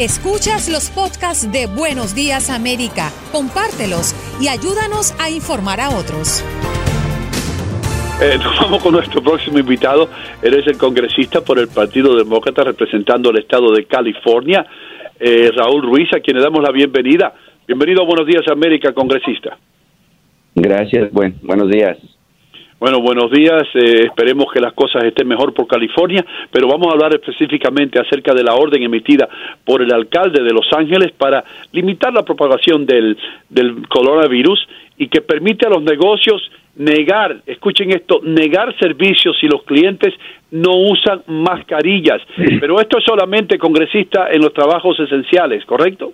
Escuchas los podcasts de Buenos Días América, compártelos y ayúdanos a informar a otros. Eh, nos vamos con nuestro próximo invitado. Él es el congresista por el Partido Demócrata representando el estado de California, eh, Raúl Ruiz, a quien le damos la bienvenida. Bienvenido a Buenos Días América, congresista. Gracias, buen, buenos días. Bueno, buenos días. Eh, esperemos que las cosas estén mejor por California, pero vamos a hablar específicamente acerca de la orden emitida por el alcalde de Los Ángeles para limitar la propagación del, del coronavirus y que permite a los negocios negar, escuchen esto, negar servicios si los clientes no usan mascarillas. Pero esto es solamente, congresista, en los trabajos esenciales, ¿correcto?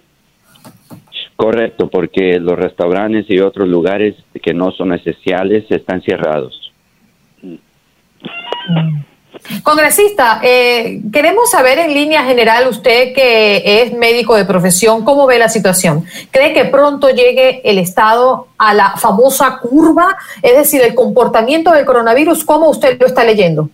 Correcto, porque los restaurantes y otros lugares que no son esenciales están cerrados. Congresista, eh, queremos saber en línea general, usted que es médico de profesión, ¿cómo ve la situación? ¿Cree que pronto llegue el Estado a la famosa curva? Es decir, el comportamiento del coronavirus, ¿cómo usted lo está leyendo?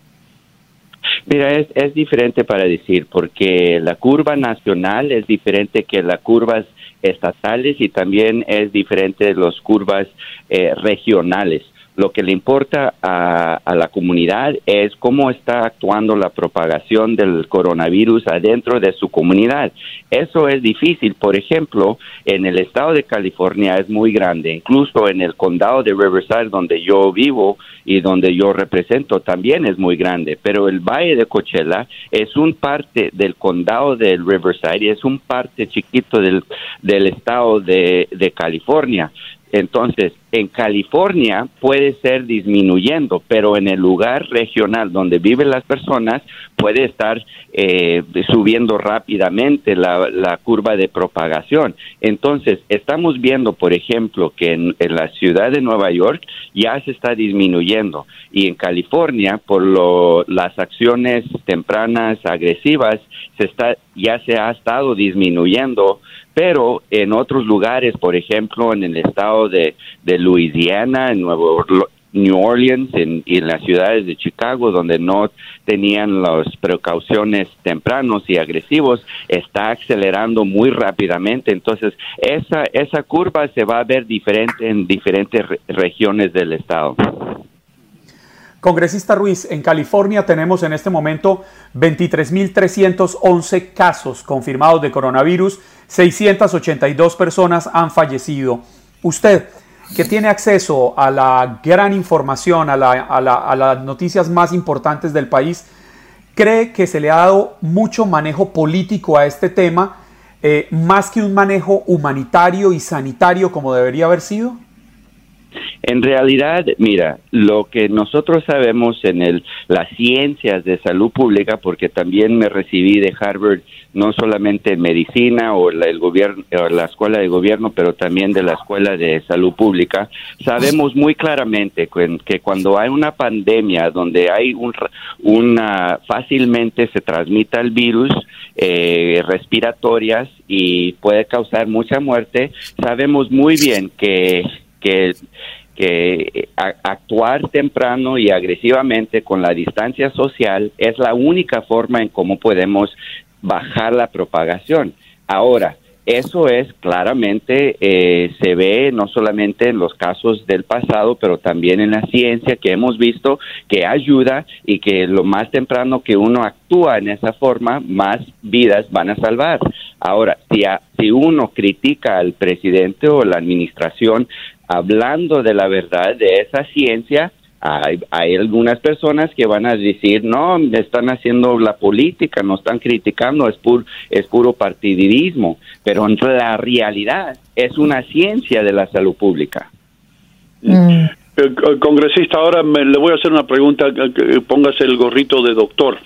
Mira, es, es diferente para decir, porque la curva nacional es diferente que las curvas estatales y también es diferente de las curvas eh, regionales. Lo que le importa a, la comunidad es cómo está actuando la propagación del coronavirus adentro de su comunidad. Eso es difícil. Por ejemplo, en el estado de California es muy grande. Incluso en el condado de Riverside, donde yo vivo y donde yo represento, también es muy grande. Pero el Valle de Coachella es un parte del condado de Riverside y es un parte chiquito del, del estado de, de California. Entonces, en California puede ser disminuyendo, pero en el lugar regional donde viven las personas puede estar eh, subiendo rápidamente la, curva de propagación. Entonces, estamos viendo, por ejemplo, que en, la ciudad de Nueva York ya se está disminuyendo y en California, por lo, las acciones tempranas agresivas, se está, ya se ha estado disminuyendo pero en otros lugares, por ejemplo, en el estado de, de Louisiana, en Nuevo New Orleans en, y en las ciudades de Chicago, donde no tenían las precauciones tempranos y agresivos, está acelerando muy rápidamente. Entonces, esa, esa curva se va a ver diferente en diferentes regiones del estado. Congresista Ruiz, en California tenemos en este momento 23.311 casos confirmados de coronavirus, 682 personas han fallecido. Usted, que tiene acceso a la gran información, a, las noticias más importantes del país, ¿cree que se le ha dado mucho manejo político a este tema, eh, más que un manejo humanitario y sanitario como debería haber sido? En realidad, mira, lo que nosotros sabemos en el, las ciencias de salud pública, porque también me recibí de Harvard no solamente en medicina o la, escuela de gobierno, pero también de la escuela de salud pública, sabemos muy claramente que, cuando hay una pandemia donde hay un, una fácilmente se transmita el virus eh, respiratorias y puede causar mucha muerte, sabemos muy bien que que que actuar temprano y agresivamente con la distancia social es la única forma en cómo podemos bajar la propagación. Ahora, eso es claramente, eh, se ve no solamente en los casos del pasado, pero también en la ciencia que hemos visto que ayuda y que lo más temprano que uno actúa en esa forma, más vidas van a salvar. Ahora, si, si uno critica al presidente o la administración hablando de la verdad de esa ciencia, hay, hay, algunas personas que van a decir, no, están haciendo la política, no están criticando, es, es puro partidismo, pero en la realidad es una ciencia de la salud pública. Mm. Eh, congresista, ahora me, le voy a hacer una pregunta, póngase el gorrito de doctor.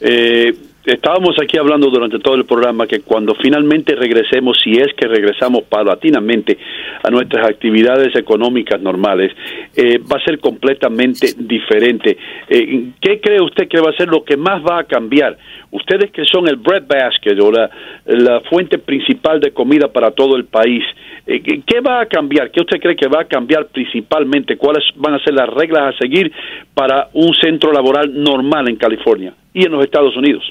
Eh, estábamos aquí hablando durante todo el programa que cuando finalmente regresemos, si es que regresamos paulatinamente a nuestras actividades económicas normales, eh, va a ser completamente diferente. Eh, ¿Qué cree usted que va a ser lo que más va a cambiar? Ustedes que son el bread basket o la, fuente principal de comida para todo el país, eh, ¿qué va a cambiar? ¿Qué usted cree que va a cambiar principalmente? ¿Cuáles van a ser las reglas a seguir para un centro laboral normal en California y en los Estados Unidos?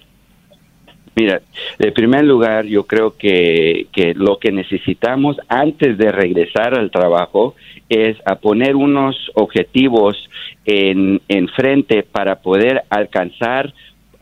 Mira, en primer lugar, yo creo que, que, lo que necesitamos antes de regresar al trabajo es a poner unos objetivos en, en frente para poder alcanzar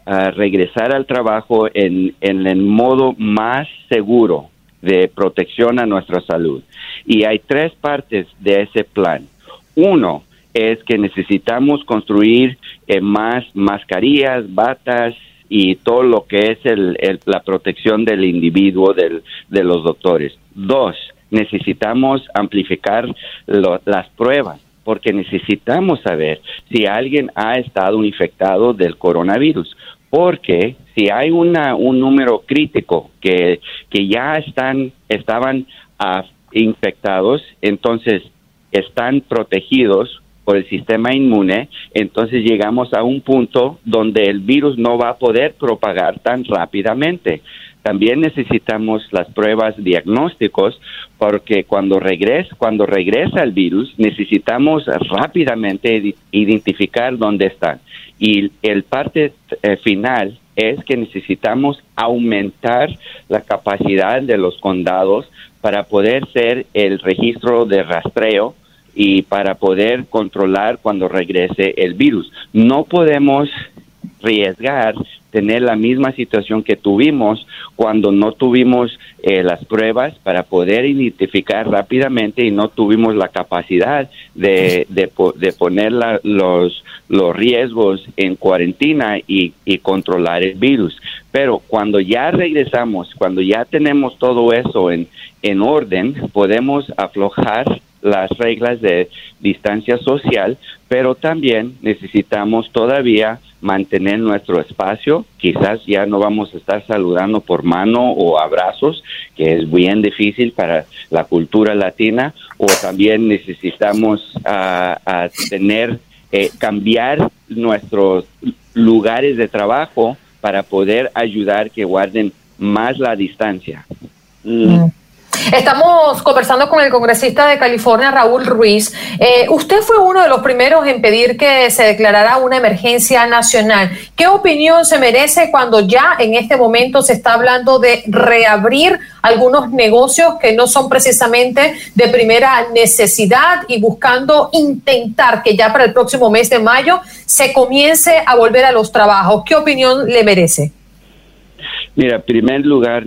a regresar al trabajo en, en el modo más seguro de protección a nuestra salud. Y hay tres partes de ese plan. Uno es que necesitamos construir eh, más mascarillas, batas, y todo lo que es el, la protección del individuo del, de los doctores. Dos, necesitamos amplificar las pruebas porque necesitamos saber si alguien ha estado infectado del coronavirus. Porque si hay una, un número crítico que, que ya están, estaban ah, infectados, entonces están protegidos por el sistema inmune, entonces llegamos a un punto donde el virus no va a poder propagar tan rápidamente. También necesitamos las pruebas diagnósticos porque cuando regresa, cuando regresa el virus necesitamos rápidamente identificar dónde están. Y el parte eh, final es que necesitamos aumentar la capacidad de los condados para poder ser el registro de rastreo y para poder controlar cuando regrese el virus. No podemos arriesgar tener la misma situación que tuvimos cuando no tuvimos eh, las pruebas para poder identificar rápidamente y no tuvimos la capacidad de, de, poner los, los riesgos en cuarentena y, y controlar el virus. Pero cuando ya regresamos, cuando ya tenemos todo eso en, en orden, podemos aflojar las reglas de distancia social, pero también necesitamos todavía mantener nuestro espacio. Quizás ya no vamos a estar saludando por mano o abrazos, que es bien difícil para la cultura latina, o también necesitamos uh, tener, eh, cambiar nuestros lugares de trabajo para poder ayudar que guarden más la distancia. Mm. Estamos conversando con el congresista de California, Raúl Ruiz. Eh, usted fue uno de los primeros en pedir que se declarara una emergencia nacional. ¿Qué opinión se merece cuando ya en este momento se está hablando de reabrir algunos negocios que no son precisamente de primera necesidad y buscando intentar que ya para el próximo mes de mayo se comience a volver a los trabajos? ¿Qué opinión le merece? Mira, en primer lugar,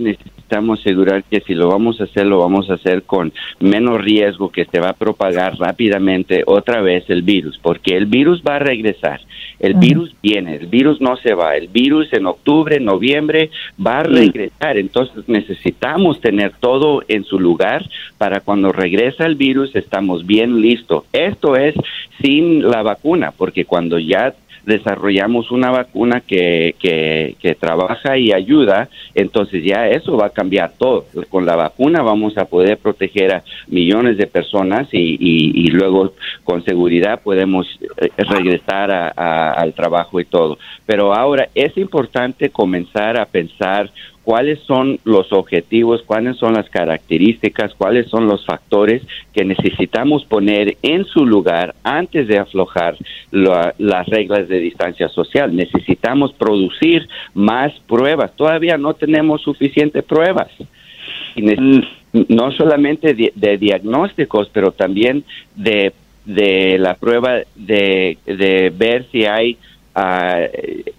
necesitamos asegurar que si lo vamos a hacer, lo vamos a hacer con menos riesgo que se va a propagar rápidamente otra vez el virus, porque el virus va a regresar. El virus viene, el virus no se va. El virus en octubre, noviembre va a regresar. Entonces necesitamos tener todo en su lugar para cuando regresa el virus estamos bien listos. Esto es sin la vacuna, porque cuando ya desarrollamos una vacuna que, que, trabaja y ayuda, entonces ya eso va a cambiar todo. Con la vacuna vamos a poder proteger a millones de personas y, y, luego con seguridad podemos eh, regresar al trabajo y todo. Pero ahora es importante comenzar a pensar cuáles son los objetivos, cuáles son las características, cuáles son los factores que necesitamos poner en su lugar antes de aflojar las reglas de distancia social. Necesitamos producir más pruebas. Todavía no tenemos suficientes pruebas. No solamente de, diagnósticos, pero también de, de la prueba de, de ver si hay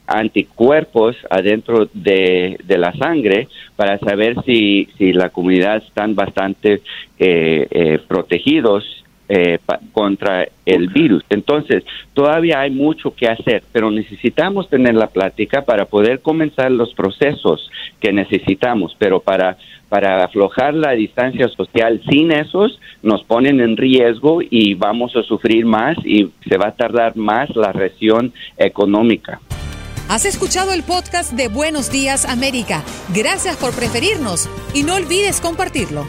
anticuerpos adentro de, la sangre para saber si, si la comunidad están bastante eh, eh, protegidos eh, contra el virus. Entonces, todavía hay mucho que hacer, pero necesitamos tener la plática para poder comenzar los procesos que necesitamos, pero para para aflojar la distancia social sin esos nos ponen en riesgo y vamos a sufrir más y se va a tardar más la recesión económica. Has escuchado el podcast de Buenos Días América. Gracias por preferirnos y no olvides compartirlo.